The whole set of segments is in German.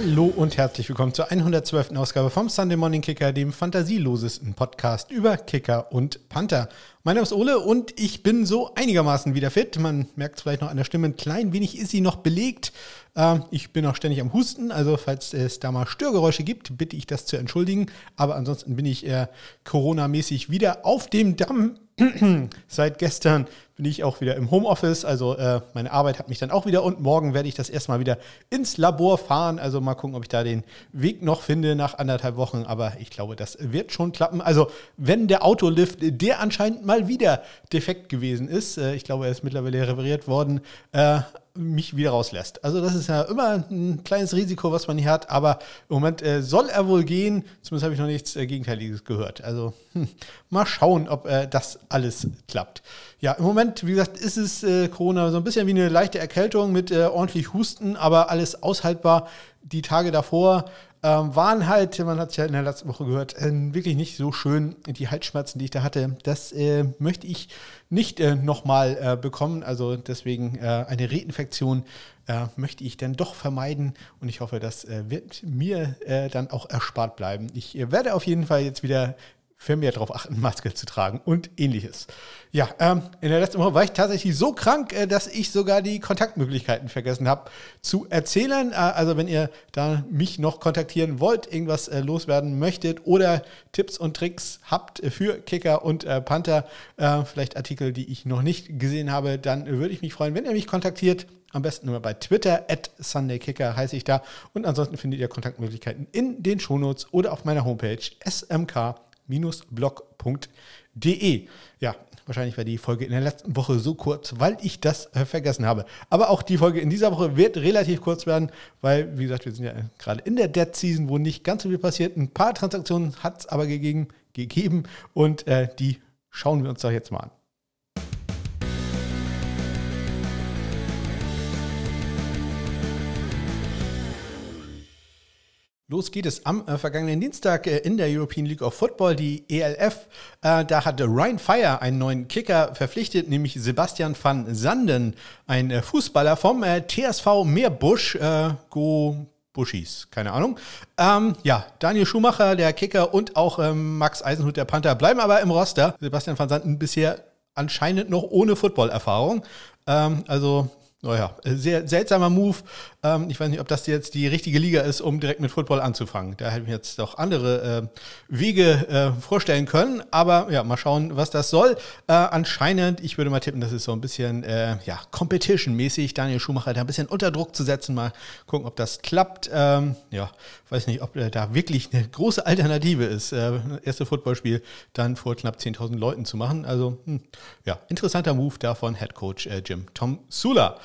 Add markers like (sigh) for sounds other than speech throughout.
Hallo und herzlich willkommen zur 112. Ausgabe vom Sunday Morning Kicker, dem fantasielosesten Podcast über Kicker und Panther. Mein Name ist Ole und ich bin so einigermaßen wieder fit. Man merkt es vielleicht noch an der Stimme, ein klein wenig ist sie noch belegt. Ähm, ich bin auch ständig am Husten, also falls es da mal Störgeräusche gibt, bitte ich das zu entschuldigen. Aber ansonsten bin ich äh, Corona-mäßig wieder auf dem Damm. (clears throat) Seit gestern bin ich auch wieder im Homeoffice, also äh, meine Arbeit hat mich dann auch wieder und morgen werde ich das erstmal wieder ins Labor fahren. Also mal gucken, ob ich da den Weg noch finde nach anderthalb Wochen. Aber ich glaube, das wird schon klappen. Also wenn der Autolift, der anscheinend mal wieder defekt gewesen ist, äh, ich glaube, er ist mittlerweile repariert worden, äh, mich wieder rauslässt. Also das ist ja immer ein kleines Risiko, was man hier hat, aber im Moment äh, soll er wohl gehen. Zumindest habe ich noch nichts äh, Gegenteiliges gehört. Also hm, mal schauen, ob äh, das alles klappt. Ja, im Moment, wie gesagt, ist es äh, Corona so ein bisschen wie eine leichte Erkältung mit äh, ordentlich Husten, aber alles aushaltbar. Die Tage davor ähm, waren halt, man hat es ja in der letzten Woche gehört, äh, wirklich nicht so schön. Die Halsschmerzen, die ich da hatte, das äh, möchte ich nicht äh, nochmal äh, bekommen. Also deswegen äh, eine Reinfektion äh, möchte ich dann doch vermeiden und ich hoffe, das wird mir dann auch erspart bleiben. Ich werde auf jeden Fall jetzt wieder vermehrt darauf achten, (laughs) Maske zu tragen und ähnliches. Ja, ähm, in der letzten Woche war ich tatsächlich so krank, äh, dass ich sogar die Kontaktmöglichkeiten vergessen habe zu erzählen. Äh, also wenn ihr da mich noch kontaktieren wollt, irgendwas äh, loswerden möchtet oder Tipps und Tricks habt für Kicker und äh, Panther, äh, vielleicht Artikel, die ich noch nicht gesehen habe, dann würde ich mich freuen, wenn ihr mich kontaktiert. Am besten immer bei Twitter, at SundayKicker heiße ich da. Und ansonsten findet ihr Kontaktmöglichkeiten in den Shownotes oder auf meiner Homepage smk blog.de. Ja, wahrscheinlich war die Folge in der letzten Woche so kurz, weil ich das äh, vergessen habe. Aber auch die Folge in dieser Woche wird relativ kurz werden, weil, wie gesagt, wir sind ja gerade in der Dead Season, wo nicht ganz so viel passiert. Ein paar Transaktionen hat es aber gegeben, gegeben und äh, die schauen wir uns doch jetzt mal an. Los geht es am äh, vergangenen Dienstag äh, in der European League of Football, die ELF. Äh, da hatte Ryan Fire einen neuen Kicker verpflichtet, nämlich Sebastian van Sanden, ein äh, Fußballer vom äh, TSV Meerbusch, äh, Go Buschis, keine Ahnung. Ähm, ja, Daniel Schumacher, der Kicker und auch ähm, Max Eisenhut, der Panther, bleiben aber im Roster. Sebastian van Sanden bisher anscheinend noch ohne Footballerfahrung. Ähm, also naja, sehr seltsamer Move. Ähm, ich weiß nicht, ob das jetzt die richtige Liga ist, um direkt mit Football anzufangen. Da hätte ich mir jetzt doch andere äh, Wege äh, vorstellen können. Aber ja, mal schauen, was das soll. Äh, anscheinend, ich würde mal tippen, das ist so ein bisschen äh, ja, Competition-mäßig, Daniel Schumacher da ein bisschen unter Druck zu setzen. Mal gucken, ob das klappt. Ähm, ja, weiß nicht, ob da wirklich eine große Alternative ist. Äh, erste Footballspiel dann vor knapp 10.000 Leuten zu machen. Also, hm, ja, interessanter Move da von Head Coach Jim Tom Sula.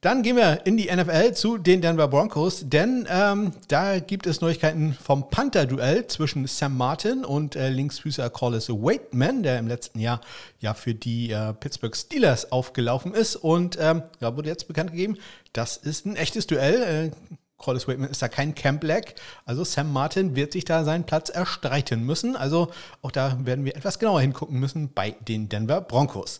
Dann gehen wir in die NFL zu den Denver Broncos, denn ähm, da gibt es Neuigkeiten vom Panther-Duell zwischen Sam Martin und äh, Linksfüßer Collis Waitman, der im letzten Jahr ja für die äh, Pittsburgh Steelers aufgelaufen ist. Und ähm, ja, wurde jetzt bekannt gegeben, das ist ein echtes Duell. Äh, Collis Waitman ist da kein Camp Black. Also Sam Martin wird sich da seinen Platz erstreiten müssen. Also auch da werden wir etwas genauer hingucken müssen bei den Denver Broncos.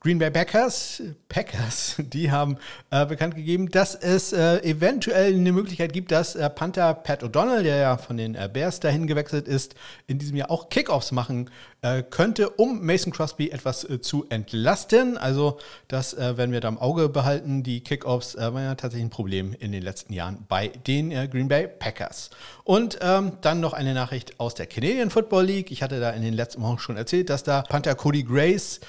Green Bay Packers, Packers, (laughs) die haben äh, bekannt gegeben, dass es äh, eventuell eine Möglichkeit gibt, dass äh, Panther Pat O'Donnell, der ja von den äh, Bears dahin gewechselt ist, in diesem Jahr auch Kickoffs machen äh, könnte, um Mason Crosby etwas äh, zu entlasten. Also das werden wir da im Auge behalten. Die Kickoffs waren ja tatsächlich ein Problem in den letzten Jahren bei den Green Bay Packers. Und ähm, dann noch eine Nachricht aus der Canadian Football League. Ich hatte da in den letzten Wochen schon erzählt, dass da Panther Cody Grace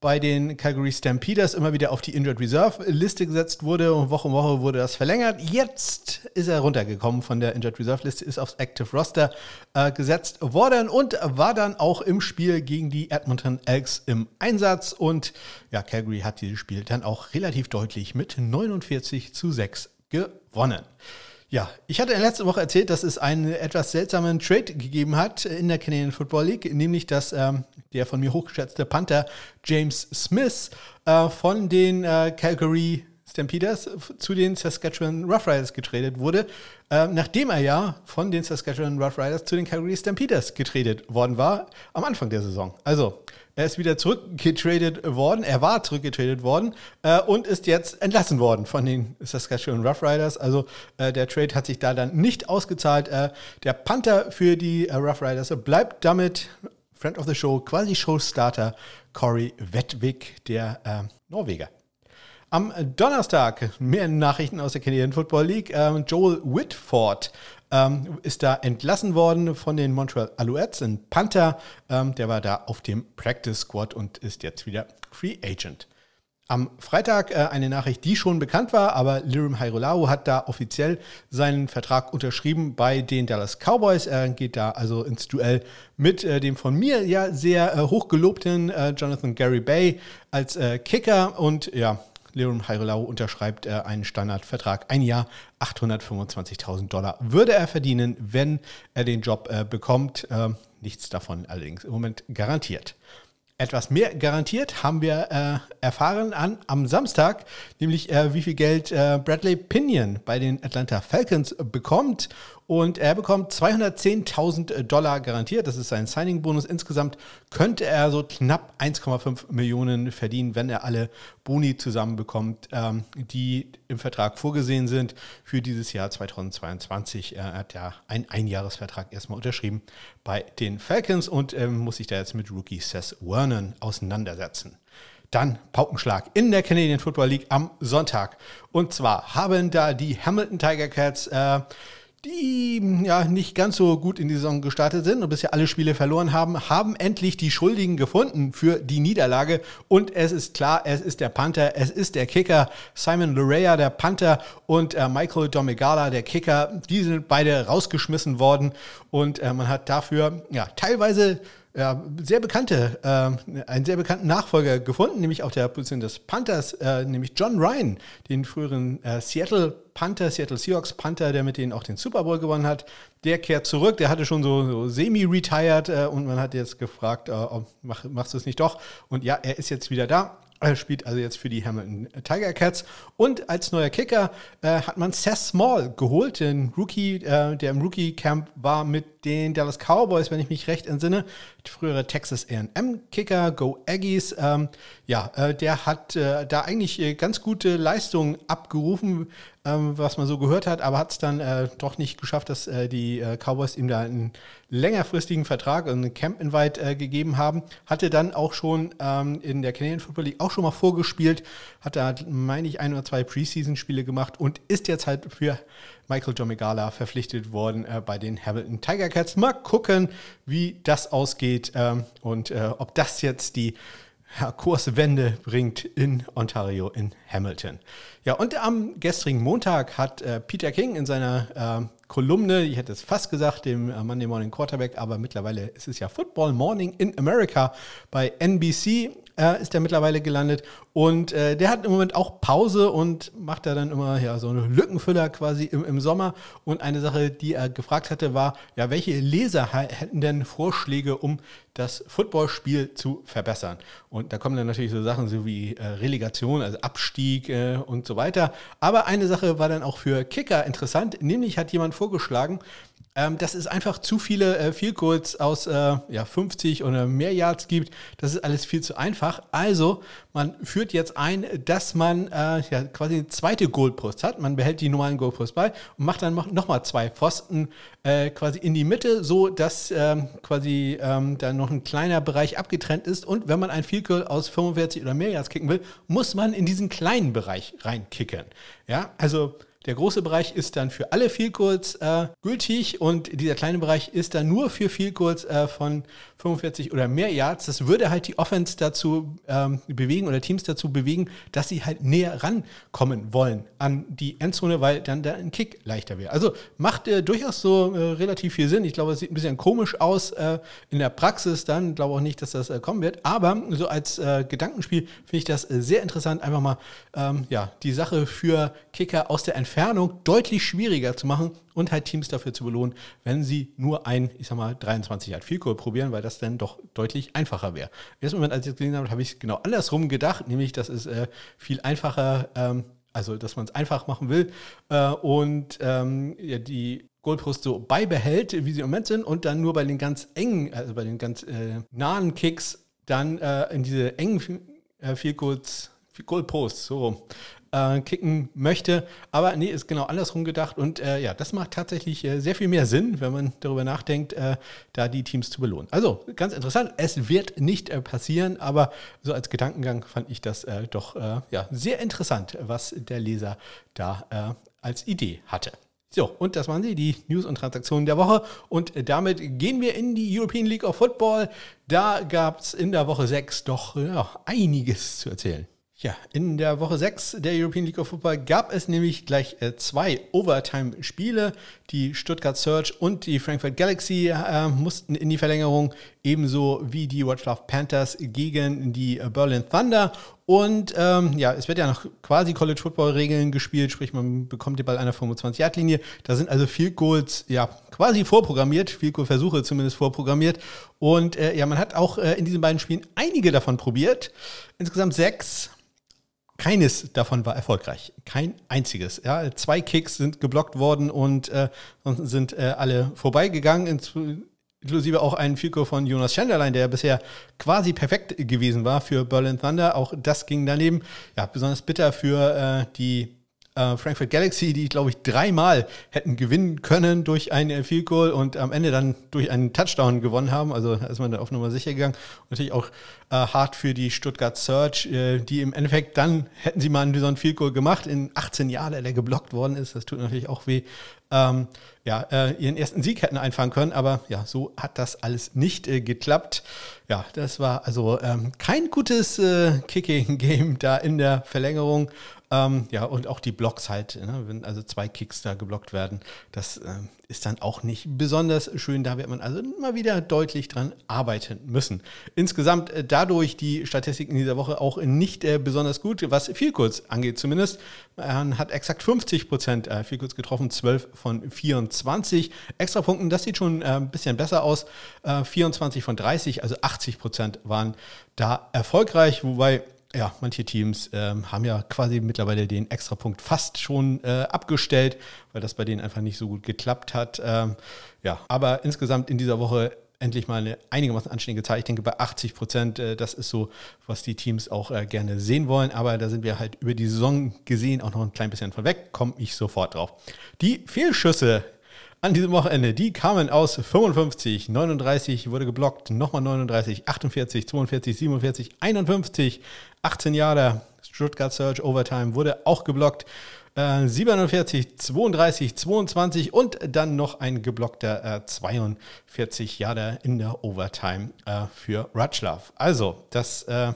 bei den Calgary Stampeders immer wieder auf die Injured Reserve Liste gesetzt wurde und Woche um Woche wurde das verlängert. Jetzt ist er runtergekommen von der Injured Reserve Liste, ist aufs Active Roster äh, gesetzt worden und war dann auch im Spiel gegen die Edmonton Elks im Einsatz und ja, Calgary hat dieses Spiel dann auch relativ deutlich mit 49 zu 6 gewonnen. Ja, ich hatte letzten Woche erzählt, dass es einen etwas seltsamen Trade gegeben hat in der Canadian Football League, nämlich dass ähm, der von mir hochgeschätzte Panther James Smith äh, von den äh, Calgary Stampeders zu den Saskatchewan Roughriders getradet wurde, äh, nachdem er ja von den Saskatchewan Roughriders zu den Calgary Stampeders getradet worden war am Anfang der Saison. Also Er ist wieder zurückgetradet worden. Er war zurückgetradet worden äh, und ist jetzt entlassen worden von den Saskatchewan Roughriders. Also äh, der Trade hat sich da dann nicht ausgezahlt. Äh, der Panther für die äh, Roughriders bleibt damit Friend of the Show, quasi Showstarter Corey Wedwig, der äh, Norweger. Am Donnerstag mehr Nachrichten aus der Canadian Football League. Ähm, Joel Whitford ähm, ist da entlassen worden von den Montreal Alouettes, ein Panther. Ähm, der war da auf dem Practice Squad und ist jetzt wieder Free Agent. Am Freitag äh, eine Nachricht, die schon bekannt war, aber Lirim Hairolau hat da offiziell seinen Vertrag unterschrieben bei den Dallas Cowboys. Er geht da also ins Duell mit äh, dem von mir ja sehr äh, hochgelobten äh, Jonathan Gary Bay als äh, Kicker und ja, Leon Heirelau unterschreibt äh, einen Standardvertrag. Ein Jahr, 825.000 Dollar würde er verdienen, wenn er den Job äh, bekommt. Äh, nichts davon allerdings im Moment garantiert. Etwas mehr garantiert haben wir äh, erfahren an, am Samstag, nämlich äh, wie viel Geld äh, Bradley Pinion bei den Atlanta Falcons bekommt. Und er bekommt 210.000 Dollar garantiert. Das ist sein Signing-Bonus. Insgesamt könnte er so knapp 1,5 Millionen verdienen, wenn er alle Boni zusammenbekommt, ähm, die im Vertrag vorgesehen sind für dieses Jahr 2022. Er hat ja einen Einjahresvertrag erstmal unterschrieben bei den Falcons und ähm, muss sich da jetzt mit Rookie Seth Vernon auseinandersetzen. Dann Paukenschlag in der Canadian Football League am Sonntag. Und zwar haben da die Hamilton Tiger Cats äh, die ja nicht ganz so gut in die Saison gestartet sind und bisher alle Spiele verloren haben, haben endlich die Schuldigen gefunden für die Niederlage. Und es ist klar, es ist der Panther, es ist der Kicker. Simon Lorea, der Panther, und äh, Michael Domegala, der Kicker, die sind beide rausgeschmissen worden. Und äh, man hat dafür ja teilweise ja, sehr bekannte, äh, einen sehr bekannten Nachfolger gefunden, nämlich auf der Position des Panthers, äh, nämlich John Ryan, den früheren äh, Seattle Panther, Seattle Seahawks Panther, der mit denen auch den Super Bowl gewonnen hat. Der kehrt zurück, der hatte schon so, so semi-retired äh, und man hat jetzt gefragt, äh, mach, machst du es nicht doch? Und ja, er ist jetzt wieder da. Er spielt also jetzt für die Hamilton Tiger Cats. Und als neuer Kicker äh, hat man Seth Small geholt, den Rookie, äh, der im Rookie Camp war mit den Dallas Cowboys, wenn ich mich recht entsinne. Frühere Texas AM Kicker, Go Aggies. Ähm, ja, äh, der hat äh, da eigentlich äh, ganz gute Leistungen abgerufen, ähm, was man so gehört hat, aber hat es dann äh, doch nicht geschafft, dass die Cowboys ihm da einen längerfristigen Vertrag, einen Camp-Invite gegeben haben. Hatte dann auch schon ähm, in der Canadian Football League auch schon mal vorgespielt, hat da, meine ich, ein oder zwei Preseason-Spiele gemacht und ist jetzt halt für Michael Jomigala verpflichtet worden äh, bei den Hamilton Tiger Cats. Mal gucken, wie das ausgeht ähm, und äh, ob das jetzt die ja, Kurswende bringt in Ontario, in Hamilton. Ja, und am gestrigen Montag hat äh, Peter King in seiner äh, Kolumne, ich hätte es fast gesagt, dem äh, Monday Morning Quarterback, aber mittlerweile ist es ja Football Morning in America bei NBC, äh, ist er mittlerweile gelandet. Und äh, der hat im Moment auch Pause und macht da dann immer ja, so eine Lückenfüller quasi im, im Sommer. Und eine Sache, die er gefragt hatte, war, ja, welche Leser hätten denn Vorschläge, um das Footballspiel zu verbessern? Und da kommen dann natürlich so Sachen so wie äh, Relegation, also Abstieg äh, und so weiter. Aber eine Sache war dann auch für Kicker interessant, nämlich hat jemand vorgeschlagen, ähm, dass es einfach zu viele äh, Field Goals aus äh, ja, 50 oder mehr Yards gibt. Das ist alles viel zu einfach. Also, man führt jetzt ein, dass man äh, ja, quasi eine zweite Goalpost hat. Man behält die normalen Goalposts bei und macht dann nochmal zwei Pfosten äh, quasi in die Mitte, so dass ähm, quasi ähm, da noch ein kleiner Bereich abgetrennt ist. Und wenn man ein Goal aus 45 oder mehr Yards kicken will, muss man in diesen kleinen Bereich reinkicken. Ja, also der große Bereich ist dann für alle Field Goals äh, gültig und dieser kleine Bereich ist dann nur für Field Goals äh, von 45 oder mehr Yards. Das würde halt die Offense dazu ähm, bewegen oder Teams dazu bewegen, dass sie halt näher rankommen wollen an die Endzone, weil dann da ein Kick leichter wäre. Also macht äh, durchaus so äh, relativ viel Sinn. Ich glaube, es sieht ein bisschen komisch aus äh, in der Praxis dann. Ich glaube auch nicht, dass das äh, kommen wird. Aber so als Gedankenspiel finde ich das sehr interessant, einfach mal ähm, ja, die Sache für Kicker aus der Entfernung Entfernung deutlich schwieriger zu machen und halt Teams dafür zu belohnen, wenn sie nur ein, ich sag mal, 23 Yard Field Goal probieren, weil das dann doch deutlich einfacher wäre. Im ersten Moment, als ich das gelesen habe, habe ich genau andersrum gedacht, nämlich, dass es äh, viel einfacher, ähm, also dass man es einfach machen will äh, und ähm, ja, die Goalposts so beibehält, wie sie im Moment sind und dann nur bei den ganz engen, also bei den ganz äh, nahen Kicks dann äh, in diese engen äh, Field Goals, Goal Posts, so rum, äh, kicken möchte. Aber nee, ist genau andersrum gedacht. Und äh, ja, das macht tatsächlich äh, sehr viel mehr Sinn, wenn man darüber nachdenkt, äh, da die Teams zu belohnen. Also ganz interessant. Es wird nicht äh, passieren, aber so als Gedankengang fand ich das äh, doch ja, sehr interessant, was der Leser da als Idee hatte. So, und das waren sie, die News und Transaktionen der Woche. Und damit gehen wir in die European League of Football. Da gab es in der Woche 6 doch ja, einiges zu erzählen. Ja, in der Woche 6 der European League of Football gab es nämlich gleich äh, zwei Overtime-Spiele. Die Stuttgart Surge und die Frankfurt Galaxy äh, mussten in die Verlängerung, ebenso wie die Wroclaw Panthers gegen die äh, Berlin Thunder. Und ähm, ja, es wird ja nach quasi College Football-Regeln gespielt, sprich, man bekommt den Ball an der 25-Yard-Linie. Da sind also Field Goals ja quasi vorprogrammiert, Field Goal-Versuche zumindest vorprogrammiert. Und äh, ja, man hat auch äh, in diesen beiden Spielen einige davon probiert. Insgesamt sechs. Keines davon war erfolgreich. Kein einziges. Ja, zwei Kicks sind geblockt worden und äh, sind äh, alle vorbeigegangen. Inklusive auch ein Fico von Jonas Schenderlein, der bisher quasi perfekt gewesen war für Berlin Thunder. Auch das ging daneben. Ja, besonders bitter für äh, die äh, Frankfurt Galaxy, die, glaube ich, dreimal hätten gewinnen können durch ein äh, Field Goal und am Ende dann durch einen Touchdown gewonnen haben. Also da ist man da auf Nummer sicher gegangen. Und natürlich auch äh, hart für die Stuttgart Search, äh, die im Endeffekt dann, hätten sie mal einen besonderen Field Goal gemacht, in 18 Jahren, der geblockt worden ist. Das tut natürlich auch weh. Ähm, ja, äh, ihren ersten Sieg hätten einfahren können, aber ja, so hat das alles nicht äh, geklappt. Ja, das war also ähm, kein gutes äh, Kicking-Game da in der Verlängerung. Ähm, ja, und auch die Blocks halt, ne, wenn also zwei Kicks da geblockt werden, das ähm, ist dann auch nicht besonders schön. Da wird man also immer wieder deutlich dran arbeiten müssen. Insgesamt äh, dadurch die Statistiken dieser Woche auch nicht äh, besonders gut, was viel kurz angeht zumindest. Man hat exakt 50 Prozent äh, viel kurz getroffen, 12 von 24 Extrapunkten. Das sieht schon äh, ein bisschen besser aus. 24 äh, von 30, also 80 Prozent waren da erfolgreich, wobei ja, manche Teams ähm, haben ja quasi mittlerweile den Extrapunkt fast schon äh, abgestellt, weil das bei denen einfach nicht so gut geklappt hat. Ähm, ja, aber insgesamt in dieser Woche endlich mal eine einigermaßen anständige Zahl. Ich denke bei 80 Prozent, äh, das ist so, was die Teams auch äh, gerne sehen wollen. Aber da sind wir halt über die Saison gesehen auch noch ein klein bisschen von weg. Komme ich sofort drauf. Die Fehlschüsse an diesem Wochenende. Die kamen aus 55, 39 wurde geblockt, nochmal 39, 48, 42, 47, 51, 18 Jahre. Stuttgart Search Overtime wurde auch geblockt. 47, 32, 22 und dann noch ein geblockter äh, 42 Jahre in der Overtime äh, für Rutschlav. Also, das äh,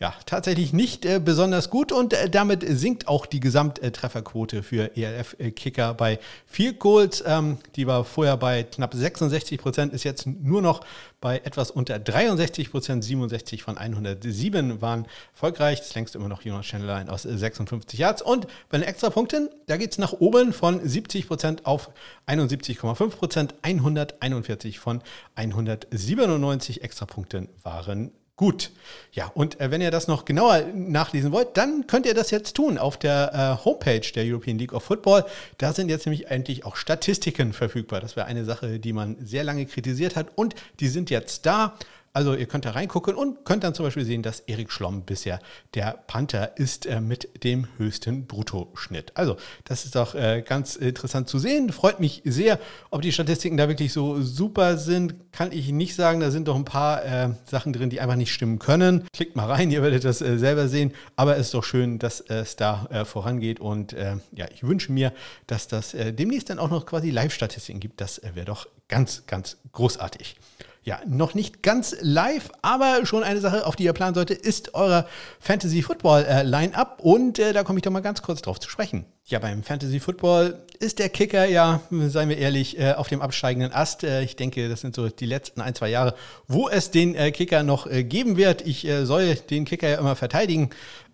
ja, tatsächlich nicht äh, besonders gut und äh, damit sinkt auch die Gesamttrefferquote für ELF-Kicker bei Field Goals. Ähm, die war vorher bei knapp 66 Prozent, ist jetzt nur noch bei etwas unter 63 Prozent. 67 von 107 waren erfolgreich. Das längst immer noch Jonas Schnellein aus 56 Yards. Und bei den Extrapunkten, da geht es nach oben von 70 Prozent auf 71,5 Prozent. 141 von 197 Extrapunkten waren Gut, ja, und äh, wenn ihr das noch genauer nachlesen wollt, dann könnt ihr das jetzt tun auf der äh, Homepage der European League of Football. Da sind jetzt nämlich endlich auch Statistiken verfügbar. Das wäre eine Sache, die man sehr lange kritisiert hat und die sind jetzt da. Also ihr könnt da reingucken und könnt dann zum Beispiel sehen, dass Erik Schlomm bisher der Panther ist äh, mit dem höchsten Bruttoschnitt. Also das ist doch äh, ganz interessant zu sehen. Freut mich sehr. Ob die Statistiken da wirklich so super sind, kann ich nicht sagen. Da sind doch ein paar äh, Sachen drin, die einfach nicht stimmen können. Klickt mal rein, ihr werdet das äh, selber sehen. Aber es ist doch schön, dass es da äh, vorangeht. Und äh, ja, ich wünsche mir, dass das demnächst dann auch noch quasi Live-Statistiken gibt. Das wäre doch ganz, ganz großartig ja, noch nicht ganz live, aber schon eine Sache, auf die ihr planen solltet, ist euer Fantasy Football äh, Line-Up. Und äh, da komme ich doch mal ganz kurz drauf zu sprechen. Ja, beim Fantasy Football ist der Kicker ja, seien wir ehrlich, äh, auf dem absteigenden Ast. Äh, ich denke, das sind so die letzten ein, zwei Jahre, wo es den äh, Kicker noch äh, geben wird. Ich soll den Kicker ja immer verteidigen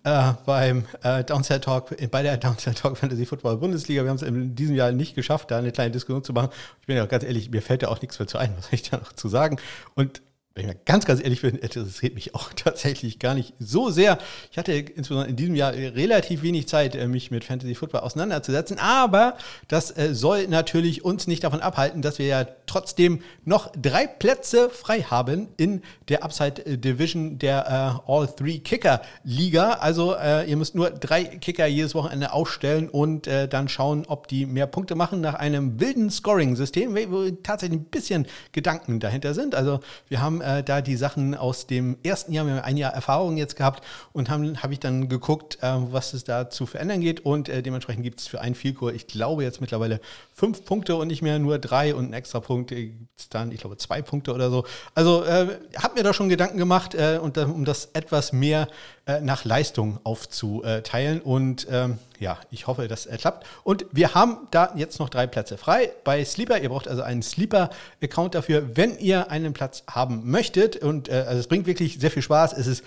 äh, beim äh, Downside Talk, bei der Downside Talk Fantasy Football Bundesliga. Wir haben es in diesem Jahr nicht geschafft, da eine kleine Diskussion zu machen. Ich bin ja auch ganz ehrlich, mir fällt da auch nichts mehr zu ein, was soll ich da noch zu sagen. Und wenn ich mal ganz, ganz ehrlich bin, interessiert mich auch (laughs) tatsächlich gar nicht so sehr. Ich hatte insbesondere in diesem Jahr relativ wenig Zeit, äh, mich mit Fantasy Football auseinanderzusetzen. Aber das äh, soll natürlich uns nicht davon abhalten, dass wir ja trotzdem noch drei Plätze frei haben in der Upside Division der äh, All Three Kicker Liga. Also ihr müsst nur drei Kicker jedes Wochenende aufstellen und dann schauen, ob die mehr Punkte machen nach einem wilden Scoring-System, wo tatsächlich ein bisschen Gedanken dahinter sind. Also wir haben äh, da die Sachen aus dem ersten Jahr, wir haben ein Jahr Erfahrung jetzt gehabt und habe hab ich dann geguckt, äh, was es da zu verändern geht. Und äh, dementsprechend gibt es für einen Vielkur, ich glaube jetzt mittlerweile fünf Punkte und nicht mehr nur drei und einen extra Punkt gibt es dann, ich glaube, zwei Punkte oder so. Also äh, habe mir da schon Gedanken gemacht äh, und um das etwas mehr äh, nach Leistung aufzuteilen und ähm, ja, ich hoffe, das klappt. Und wir haben da jetzt noch drei Plätze frei bei Sleeper. Ihr braucht also einen Sleeper-Account dafür, wenn ihr einen Platz haben möchtet. Und äh, also es bringt wirklich sehr viel Spaß. Es ist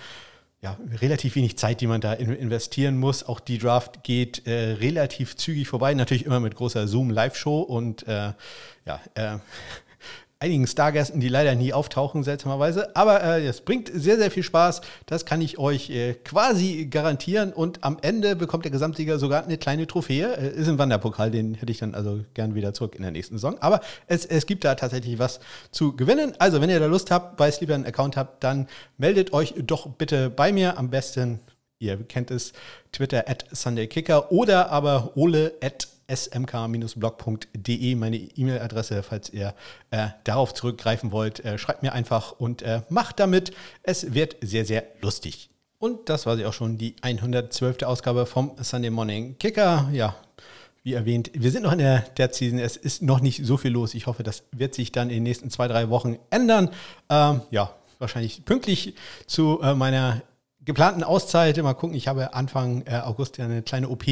ja, relativ wenig Zeit, die man da investieren muss. Auch die Draft geht äh, relativ zügig vorbei, natürlich immer mit großer Zoom-Live-Show und äh, ja, äh, einigen Stargästen, die leider nie auftauchen, seltsamerweise. Aber äh, es bringt sehr, sehr viel Spaß. Das kann ich euch äh, quasi garantieren. Und am Ende bekommt der Gesamtsieger sogar eine kleine Trophäe. Äh, ist ein Wanderpokal, den hätte ich dann also gern wieder zurück in der nächsten Saison. Aber es, es gibt da tatsächlich was zu gewinnen. Also, wenn ihr da Lust habt, bei Sleeper einen Account habt, dann meldet euch doch bitte bei mir. Am besten, ihr kennt es, Twitter at SundayKicker oder aber ole at smk-blog.de, meine E-Mail-Adresse, falls ihr äh, darauf zurückgreifen wollt. Äh, schreibt mir einfach und äh, macht damit. Es wird sehr, sehr lustig. Und das war sie auch schon, die 112. Ausgabe vom Sunday Morning Kicker. Ja, wie erwähnt, wir sind noch in der Dead Season. Es ist noch nicht so viel los. Ich hoffe, das wird sich dann in den nächsten zwei, drei Wochen ändern. Ähm, ja, wahrscheinlich pünktlich zu äh, meiner geplanten Auszeit. Mal gucken, ich habe Anfang äh, August ja eine kleine OP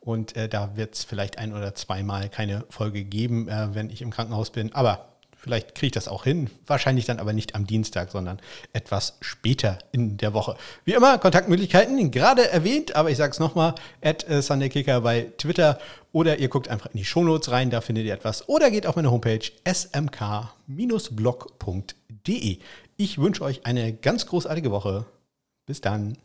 und äh, da wird es vielleicht ein oder zweimal keine Folge geben, äh, wenn ich im Krankenhaus bin. Aber vielleicht kriege ich das auch hin. Wahrscheinlich dann aber nicht am Dienstag, sondern etwas später in der Woche. Wie immer, Kontaktmöglichkeiten gerade erwähnt, aber ich sage es nochmal, at äh, SundayKicker bei Twitter oder ihr guckt einfach in die Shownotes rein, da findet ihr etwas. Oder geht auf meine Homepage smk-blog.de. Ich wünsche euch eine ganz großartige Woche. Bis dann.